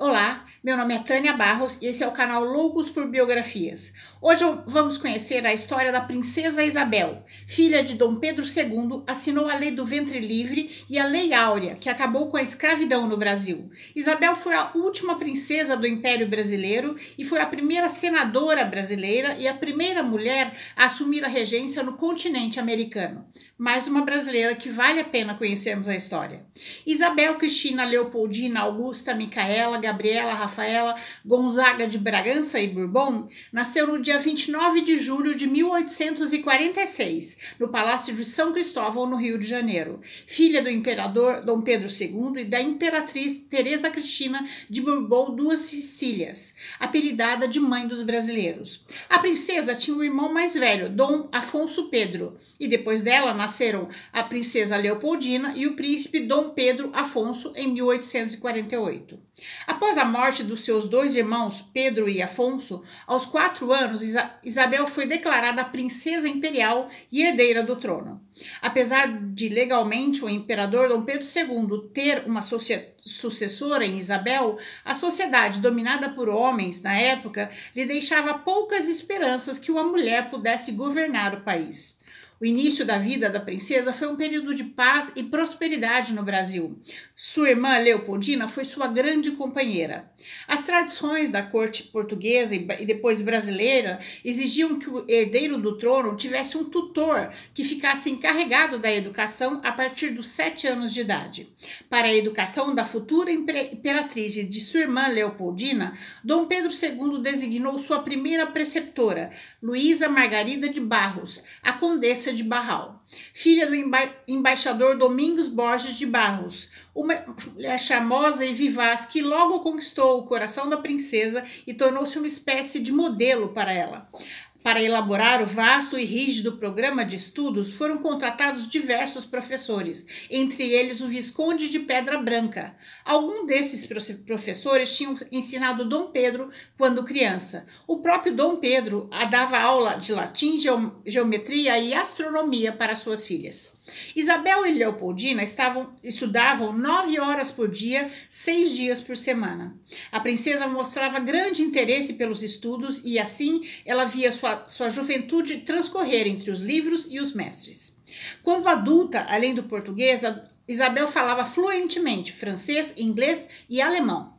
Olá, meu nome é Tânia Barros e esse é o canal Loucos por Biografias. Hoje vamos conhecer a história da princesa Isabel, filha de Dom Pedro II, assinou a Lei do Ventre Livre e a Lei Áurea, que acabou com a escravidão no Brasil. Isabel foi a última princesa do Império Brasileiro e foi a primeira senadora brasileira e a primeira mulher a assumir a regência no continente americano. Mais uma brasileira que vale a pena conhecermos a história. Isabel Cristina Leopoldina Augusta Micaela Gabriela Rafaela Gonzaga de Bragança e Bourbon nasceu no dia 29 de julho de 1846, no Palácio de São Cristóvão, no Rio de Janeiro, filha do imperador Dom Pedro II e da imperatriz Teresa Cristina de Bourbon Duas Sicílias, apelidada de Mãe dos Brasileiros. A princesa tinha um irmão mais velho, Dom Afonso Pedro, e depois dela nasceram a princesa Leopoldina e o príncipe Dom Pedro Afonso em 1848. Após a morte dos seus dois irmãos, Pedro e Afonso, aos quatro anos, Isabel foi declarada princesa imperial e herdeira do trono. Apesar de legalmente o imperador Dom Pedro II ter uma sucessora em Isabel, a sociedade dominada por homens na época lhe deixava poucas esperanças que uma mulher pudesse governar o país. O início da vida da princesa foi um período de paz e prosperidade no Brasil. Sua irmã Leopoldina foi sua grande companheira. As tradições da corte portuguesa e depois brasileira exigiam que o herdeiro do trono tivesse um tutor que ficasse encarregado da educação a partir dos sete anos de idade. Para a educação da futura imperatriz de sua irmã Leopoldina, Dom Pedro II designou sua primeira preceptora, Luísa Margarida de Barros, a condessa de Barral, filha do emba embaixador Domingos Borges de Barros, uma mulher charmosa e vivaz que logo conquistou o coração da princesa e tornou-se uma espécie de modelo para ela. Para elaborar o vasto e rígido programa de estudos, foram contratados diversos professores, entre eles o Visconde de Pedra Branca. Algum desses professores tinham ensinado Dom Pedro quando criança. O próprio Dom Pedro dava aula de latim, geometria e astronomia para suas filhas. Isabel e Leopoldina estavam, estudavam nove horas por dia, seis dias por semana. A princesa mostrava grande interesse pelos estudos e assim ela via sua, sua juventude transcorrer entre os livros e os mestres. Quando adulta, além do português, Isabel falava fluentemente francês, inglês e alemão.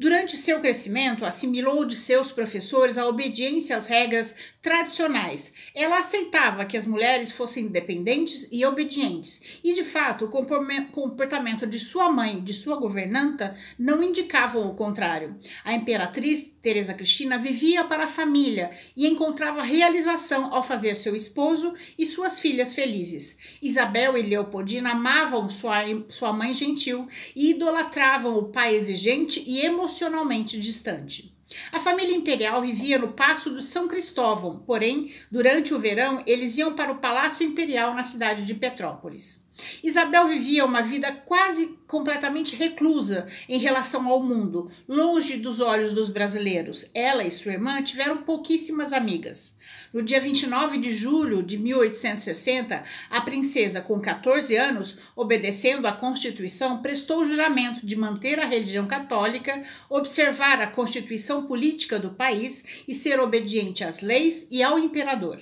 Durante seu crescimento, assimilou de seus professores a obediência às regras tradicionais. Ela aceitava que as mulheres fossem independentes e obedientes, e de fato, o comportamento de sua mãe e de sua governanta não indicavam o contrário. A imperatriz Teresa Cristina vivia para a família e encontrava realização ao fazer seu esposo e suas filhas felizes. Isabel e Leopoldina amavam sua, sua mãe gentil e idolatravam o pai exigente e emocionalmente distante. A família imperial vivia no Paço do São Cristóvão, porém, durante o verão, eles iam para o Palácio Imperial na cidade de Petrópolis. Isabel vivia uma vida quase completamente reclusa em relação ao mundo, longe dos olhos dos brasileiros. Ela e sua irmã tiveram pouquíssimas amigas. No dia 29 de julho de 1860, a princesa, com 14 anos, obedecendo à Constituição, prestou o juramento de manter a religião católica, observar a constituição política do país e ser obediente às leis e ao imperador.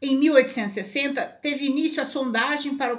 Em 1860, teve início a sondagem para o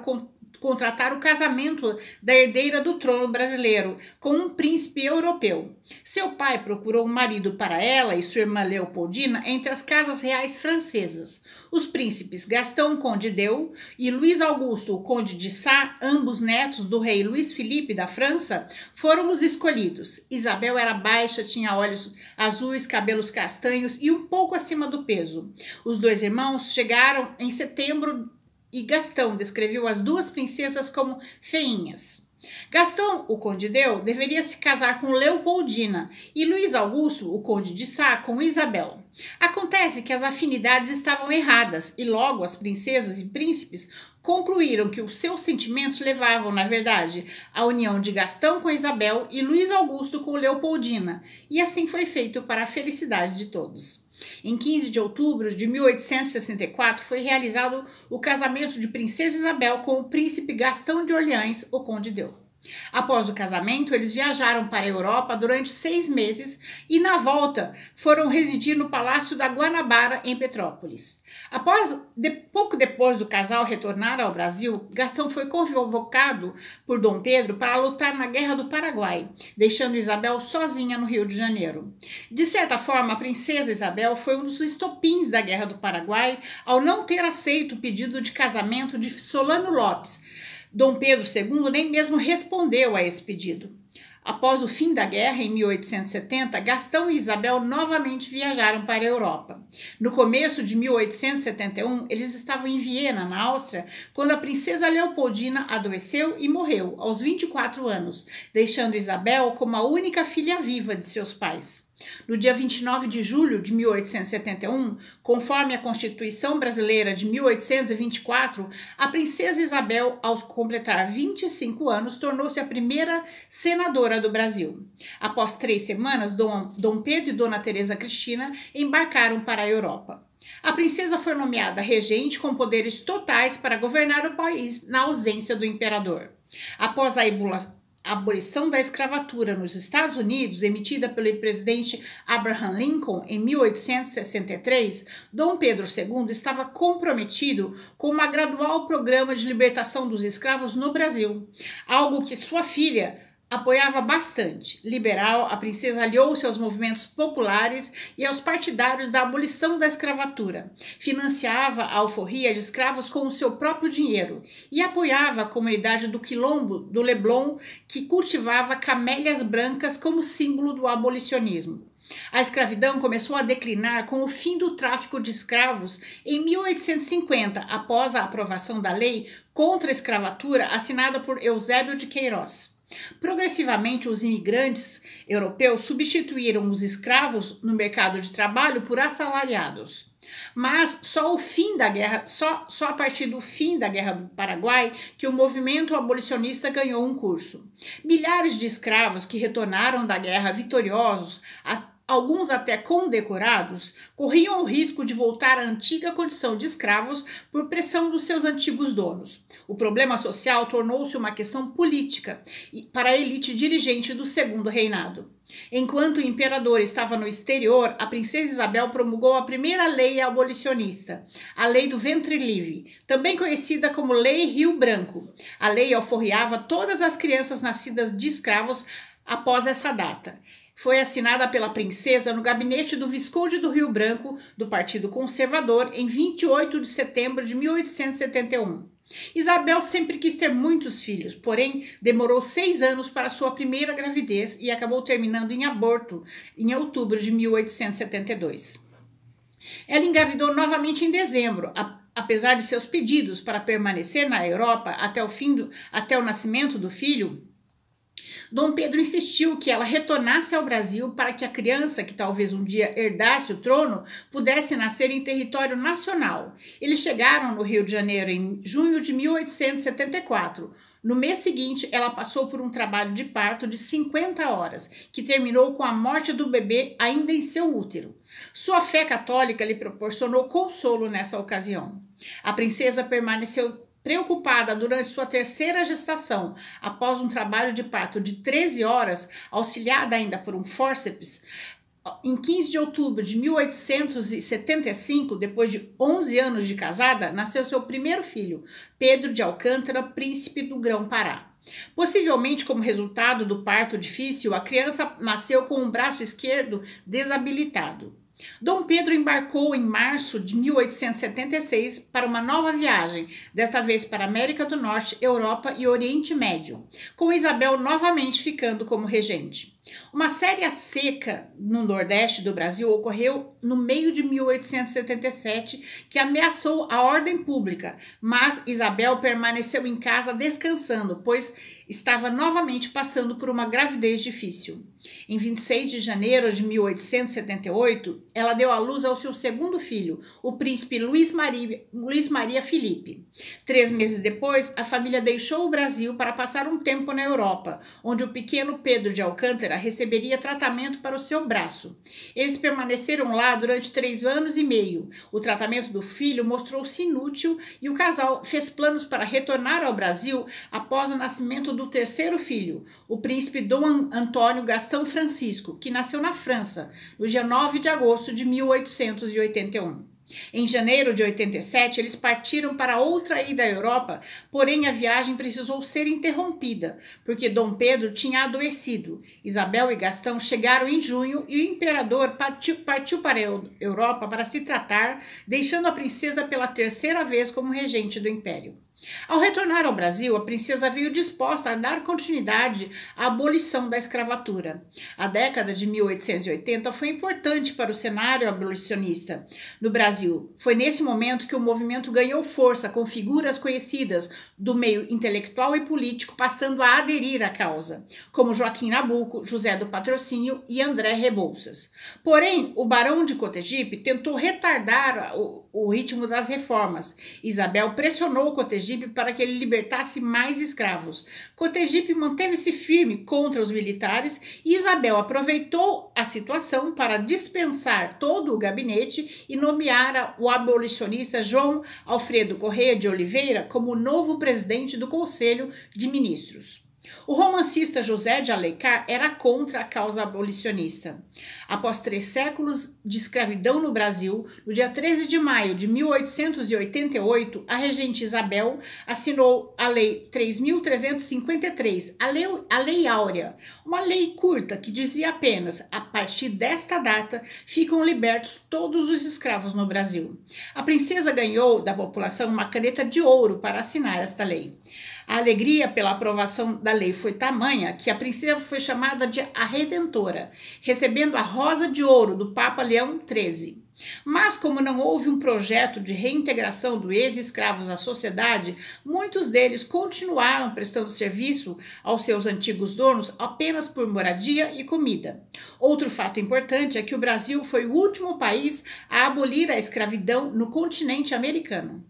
contratar o casamento da herdeira do trono brasileiro com um príncipe europeu. Seu pai procurou um marido para ela e sua irmã Leopoldina entre as casas reais francesas. Os príncipes Gastão Conde d'Eu e Luís Augusto, Conde de Sá, ambos netos do rei Luís Felipe da França, foram os escolhidos. Isabel era baixa, tinha olhos azuis, cabelos castanhos e um pouco acima do peso. Os dois irmãos chegaram em setembro e Gastão descreveu as duas princesas como feinhas. Gastão, o conde Deu, deveria se casar com Leopoldina e Luiz Augusto, o conde de Sá, com Isabel. Acontece que as afinidades estavam erradas e logo as princesas e príncipes concluíram que os seus sentimentos levavam, na verdade, à união de Gastão com Isabel e Luiz Augusto com Leopoldina, e assim foi feito para a felicidade de todos. Em 15 de outubro de 1864 foi realizado o casamento de Princesa Isabel com o príncipe Gastão de Orleans, o Conde Deu. Após o casamento, eles viajaram para a Europa durante seis meses e, na volta, foram residir no Palácio da Guanabara, em Petrópolis. Após, de, pouco depois do casal retornar ao Brasil, Gastão foi convocado por Dom Pedro para lutar na Guerra do Paraguai, deixando Isabel sozinha no Rio de Janeiro. De certa forma, a princesa Isabel foi um dos estopins da Guerra do Paraguai ao não ter aceito o pedido de casamento de Solano Lopes Dom Pedro II nem mesmo respondeu a esse pedido. Após o fim da guerra, em 1870, Gastão e Isabel novamente viajaram para a Europa. No começo de 1871, eles estavam em Viena, na Áustria, quando a princesa Leopoldina adoeceu e morreu aos 24 anos, deixando Isabel como a única filha viva de seus pais. No dia 29 de julho de 1871, conforme a Constituição Brasileira de 1824, a princesa Isabel, ao completar 25 anos, tornou-se a primeira senadora do Brasil. Após três semanas, Dom, Pedro e Dona Teresa Cristina embarcaram para a Europa. A princesa foi nomeada regente com poderes totais para governar o país na ausência do imperador. Após a abolição da escravatura nos Estados Unidos, emitida pelo presidente Abraham Lincoln em 1863, Dom Pedro II estava comprometido com um gradual programa de libertação dos escravos no Brasil, algo que sua filha apoiava bastante. Liberal, a princesa aliou-se aos movimentos populares e aos partidários da abolição da escravatura. Financiava a alforria de escravos com o seu próprio dinheiro e apoiava a comunidade do Quilombo do Leblon, que cultivava camélias brancas como símbolo do abolicionismo. A escravidão começou a declinar com o fim do tráfico de escravos em 1850, após a aprovação da lei contra a escravatura assinada por Eusébio de Queiroz. Progressivamente, os imigrantes europeus substituíram os escravos no mercado de trabalho por assalariados. Mas só o fim da guerra, só, só a partir do fim da Guerra do Paraguai que o movimento abolicionista ganhou um curso. Milhares de escravos que retornaram da guerra vitoriosos alguns até condecorados, corriam o risco de voltar à antiga condição de escravos por pressão dos seus antigos donos. O problema social tornou-se uma questão política para a elite dirigente do Segundo Reinado. Enquanto o imperador estava no exterior, a princesa Isabel promulgou a primeira lei abolicionista, a Lei do Ventre Livre, também conhecida como Lei Rio Branco. A lei alforriava todas as crianças nascidas de escravos após essa data foi assinada pela princesa no gabinete do Visconde do Rio Branco, do Partido Conservador, em 28 de setembro de 1871. Isabel sempre quis ter muitos filhos, porém demorou seis anos para sua primeira gravidez e acabou terminando em aborto em outubro de 1872. Ela engravidou novamente em dezembro, apesar de seus pedidos para permanecer na Europa até o fim do, até o nascimento do filho, Dom Pedro insistiu que ela retornasse ao Brasil para que a criança, que talvez um dia herdasse o trono, pudesse nascer em território nacional. Eles chegaram no Rio de Janeiro em junho de 1874. No mês seguinte, ela passou por um trabalho de parto de 50 horas, que terminou com a morte do bebê ainda em seu útero. Sua fé católica lhe proporcionou consolo nessa ocasião. A princesa permaneceu Preocupada durante sua terceira gestação, após um trabalho de parto de 13 horas, auxiliada ainda por um fórceps, em 15 de outubro de 1875, depois de 11 anos de casada, nasceu seu primeiro filho, Pedro de Alcântara, príncipe do Grão-Pará. Possivelmente como resultado do parto difícil, a criança nasceu com o braço esquerdo desabilitado. Dom Pedro embarcou em março de 1876 para uma nova viagem, desta vez para América do Norte, Europa e Oriente Médio, com Isabel novamente ficando como regente. Uma séria seca no Nordeste do Brasil ocorreu no meio de 1877, que ameaçou a ordem pública, mas Isabel permaneceu em casa descansando, pois estava novamente passando por uma gravidez difícil. Em 26 de janeiro de 1878, ela deu à luz ao seu segundo filho, o príncipe Luiz Maria, Luiz Maria Felipe. Três meses depois, a família deixou o Brasil para passar um tempo na Europa, onde o pequeno Pedro de Alcântara receberia tratamento para o seu braço. Eles permaneceram lá durante três anos e meio. O tratamento do filho mostrou-se inútil e o casal fez planos para retornar ao Brasil após o nascimento do terceiro filho, o príncipe Dom Antônio Gastão Francisco, que nasceu na França no dia 9 de agosto de 1881. Em janeiro de 87, eles partiram para outra ida à Europa, porém a viagem precisou ser interrompida, porque Dom Pedro tinha adoecido. Isabel e Gastão chegaram em junho e o imperador partiu, partiu para a Europa para se tratar, deixando a princesa pela terceira vez como regente do império. Ao retornar ao Brasil, a princesa veio disposta a dar continuidade à abolição da escravatura. A década de 1880 foi importante para o cenário abolicionista no Brasil. Foi nesse momento que o movimento ganhou força, com figuras conhecidas do meio intelectual e político passando a aderir à causa, como Joaquim Nabuco, José do Patrocínio e André Rebouças. Porém, o barão de Cotegipe tentou retardar o, o ritmo das reformas. Isabel pressionou Cotegipe Cotegipe para que ele libertasse mais escravos. Cotegipe manteve-se firme contra os militares e Isabel aproveitou a situação para dispensar todo o gabinete e nomear o abolicionista João Alfredo Correia de Oliveira como novo presidente do Conselho de Ministros. O romancista José de Alencar era contra a causa abolicionista. Após três séculos de escravidão no Brasil, no dia 13 de maio de 1888, a regente Isabel assinou a Lei 3.353, a lei, a lei Áurea, uma lei curta que dizia apenas: a partir desta data ficam libertos todos os escravos no Brasil. A princesa ganhou da população uma caneta de ouro para assinar esta lei. A alegria pela aprovação da lei foi tamanha que a princesa foi chamada de a Redentora, recebendo a Rosa de Ouro do Papa Leão XIII. Mas, como não houve um projeto de reintegração dos ex-escravos à sociedade, muitos deles continuaram prestando serviço aos seus antigos donos apenas por moradia e comida. Outro fato importante é que o Brasil foi o último país a abolir a escravidão no continente americano.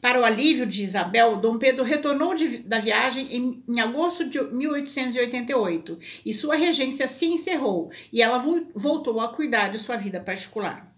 Para o alívio de Isabel, Dom Pedro retornou de, da viagem em, em, agosto de 1888 e sua regência se encerrou e ela vo, voltou a cuidar de sua vida particular.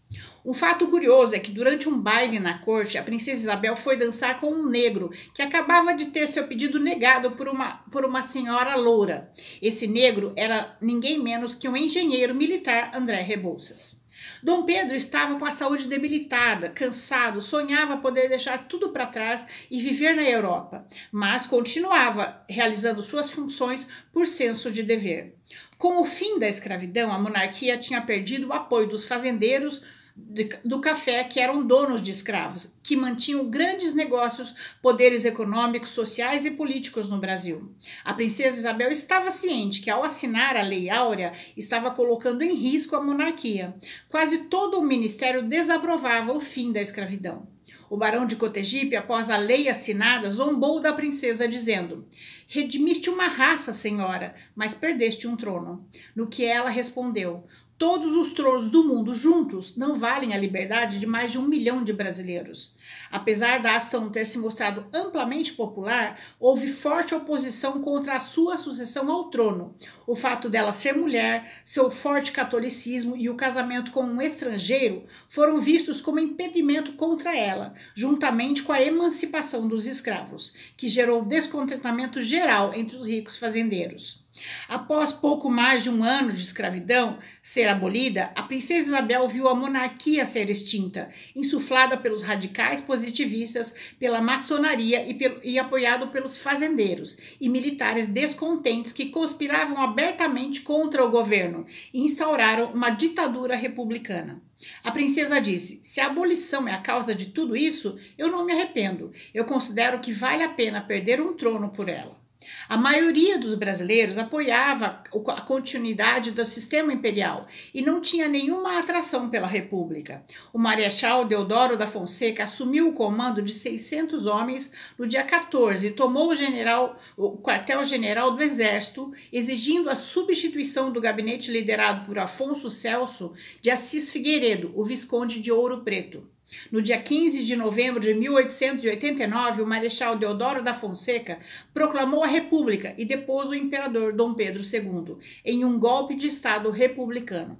Um fato curioso é que durante um baile na corte, a princesa Isabel foi dançar com um negro que acabava de ter seu pedido negado por uma, por uma senhora loura. Esse negro era ninguém menos que um engenheiro militar André Rebouças. Dom Pedro estava com a saúde debilitada, cansado, sonhava poder deixar tudo para trás e viver na Europa, mas continuava realizando suas funções por senso de dever. Com o fim da escravidão, a monarquia tinha perdido o apoio dos fazendeiros do café que eram donos de escravos, que mantinham grandes negócios, poderes econômicos, sociais e políticos no Brasil. A princesa Isabel estava ciente que, ao assinar a Lei Áurea, estava colocando em risco a monarquia. Quase todo o ministério desaprovava o fim da escravidão. O barão de Cotegipe, após a lei assinada, zombou da princesa, dizendo: Redimiste uma raça, senhora, mas perdeste um trono. No que ela respondeu: Todos os tronos do mundo juntos não valem a liberdade de mais de um milhão de brasileiros. Apesar da ação ter se mostrado amplamente popular, houve forte oposição contra a sua sucessão ao trono. O fato dela ser mulher, seu forte catolicismo e o casamento com um estrangeiro foram vistos como impedimento contra ela, juntamente com a emancipação dos escravos, que gerou descontentamento geral entre os ricos fazendeiros. Após pouco mais de um ano de escravidão ser abolida, a princesa Isabel viu a monarquia ser extinta, insuflada pelos radicais positivistas, pela maçonaria e, pelo, e apoiado pelos fazendeiros e militares descontentes que conspiravam abertamente contra o governo e instauraram uma ditadura republicana. A princesa disse: Se a abolição é a causa de tudo isso, eu não me arrependo. Eu considero que vale a pena perder um trono por ela. A maioria dos brasileiros apoiava a continuidade do sistema imperial e não tinha nenhuma atração pela República. O Marechal Deodoro da Fonseca assumiu o comando de 600 homens no dia 14 e tomou o, general, o quartel-general do Exército, exigindo a substituição do gabinete liderado por Afonso Celso de Assis Figueiredo, o Visconde de Ouro Preto. No dia 15 de novembro de 1889, o Marechal Deodoro da Fonseca proclamou a República e depôs o imperador Dom Pedro II em um golpe de Estado republicano.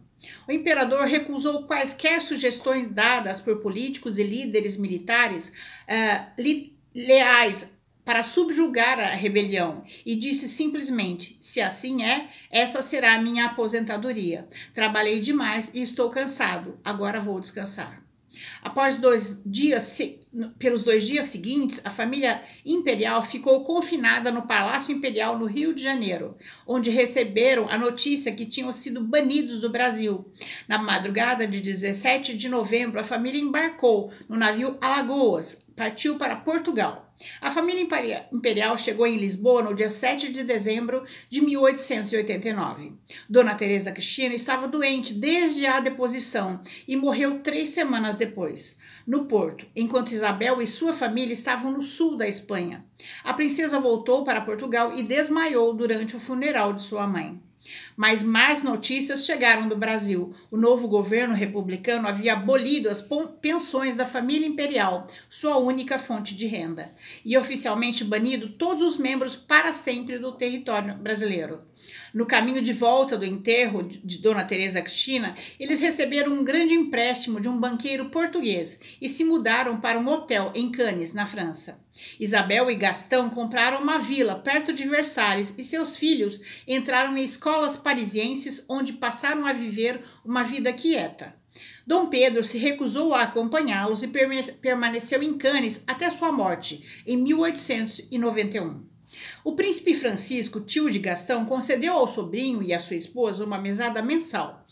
O imperador recusou quaisquer sugestões dadas por políticos e líderes militares uh, li leais para subjugar a rebelião e disse simplesmente: se assim é, essa será a minha aposentadoria. Trabalhei demais e estou cansado, agora vou descansar. Após dois dias, pelos dois dias seguintes, a família imperial ficou confinada no Palácio Imperial no Rio de Janeiro, onde receberam a notícia que tinham sido banidos do Brasil. Na madrugada de 17 de novembro, a família embarcou no navio Alagoas, partiu para Portugal. A família imperial chegou em Lisboa no dia 7 de dezembro de 1889. Dona Teresa Cristina estava doente desde a deposição e morreu três semanas depois, no Porto, enquanto Isabel e sua família estavam no sul da Espanha. A princesa voltou para Portugal e desmaiou durante o funeral de sua mãe. Mas mais notícias chegaram do Brasil. O novo governo republicano havia abolido as pensões da família imperial, sua única fonte de renda, e oficialmente banido todos os membros para sempre do território brasileiro. No caminho de volta do enterro de Dona Teresa Cristina, eles receberam um grande empréstimo de um banqueiro português e se mudaram para um hotel em Cannes, na França. Isabel e Gastão compraram uma vila perto de Versalhes e seus filhos entraram em escolas parisienses onde passaram a viver uma vida quieta. Dom Pedro se recusou a acompanhá-los e permaneceu em Cannes até sua morte, em 1891. O príncipe Francisco, tio de Gastão, concedeu ao sobrinho e à sua esposa uma mesada mensal,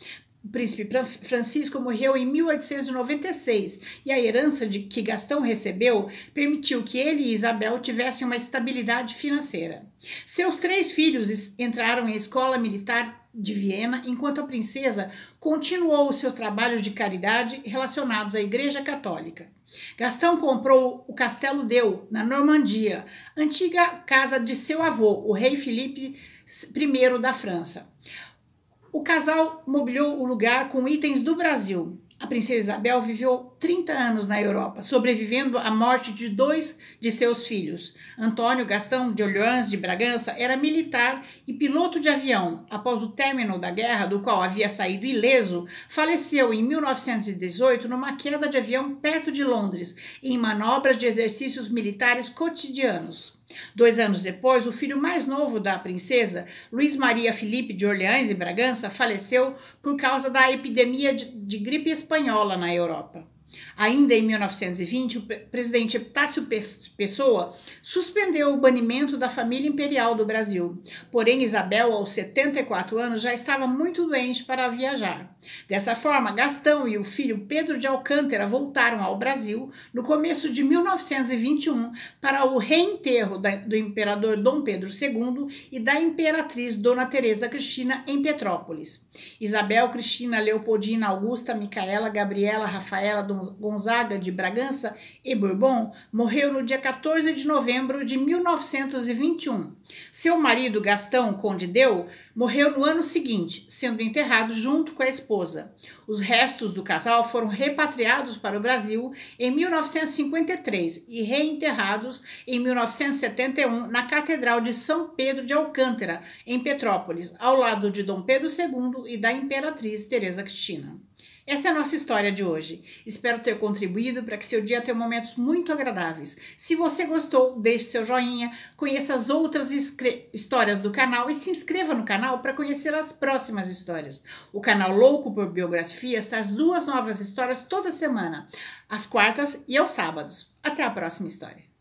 o príncipe Francisco morreu em 1896 e a herança de que Gastão recebeu permitiu que ele e Isabel tivessem uma estabilidade financeira. Seus três filhos entraram em escola militar de Viena, enquanto a princesa continuou os seus trabalhos de caridade relacionados à Igreja Católica. Gastão comprou o Castelo Deu, na Normandia, antiga casa de seu avô, o rei Felipe I da França. O casal mobiliou o lugar com itens do Brasil. A princesa Isabel viveu 30 anos na Europa, sobrevivendo à morte de dois de seus filhos. Antônio Gastão de Orleans de Bragança era militar e piloto de avião. Após o término da guerra, do qual havia saído ileso, faleceu em 1918 numa queda de avião perto de Londres, em manobras de exercícios militares cotidianos. Dois anos depois, o filho mais novo da princesa, Luiz Maria Felipe de Orleans e Bragança, faleceu por causa da epidemia de, de gripe espanhola na Europa. Ainda em 1920, o presidente Epitácio Pessoa suspendeu o banimento da família imperial do Brasil. Porém, Isabel, aos 74 anos, já estava muito doente para viajar. Dessa forma, Gastão e o filho Pedro de Alcântara voltaram ao Brasil no começo de 1921 para o reenterro do imperador Dom Pedro II e da imperatriz Dona Teresa Cristina em Petrópolis. Isabel, Cristina, Leopoldina, Augusta, Micaela, Gabriela, Rafaela, Gonzaga de Bragança e Bourbon morreu no dia 14 de novembro de 1921. Seu marido, Gastão Conde Deu, morreu no ano seguinte, sendo enterrado junto com a esposa. Os restos do casal foram repatriados para o Brasil em 1953 e reenterrados em 1971 na Catedral de São Pedro de Alcântara, em Petrópolis, ao lado de Dom Pedro II e da Imperatriz Teresa Cristina. Essa é a nossa história de hoje. Espero ter contribuído para que seu dia tenha momentos muito agradáveis. Se você gostou, deixe seu joinha, conheça as outras histórias do canal e se inscreva no canal para conhecer as próximas histórias. O canal Louco por Biografias traz duas novas histórias toda semana, às quartas e aos sábados. Até a próxima história.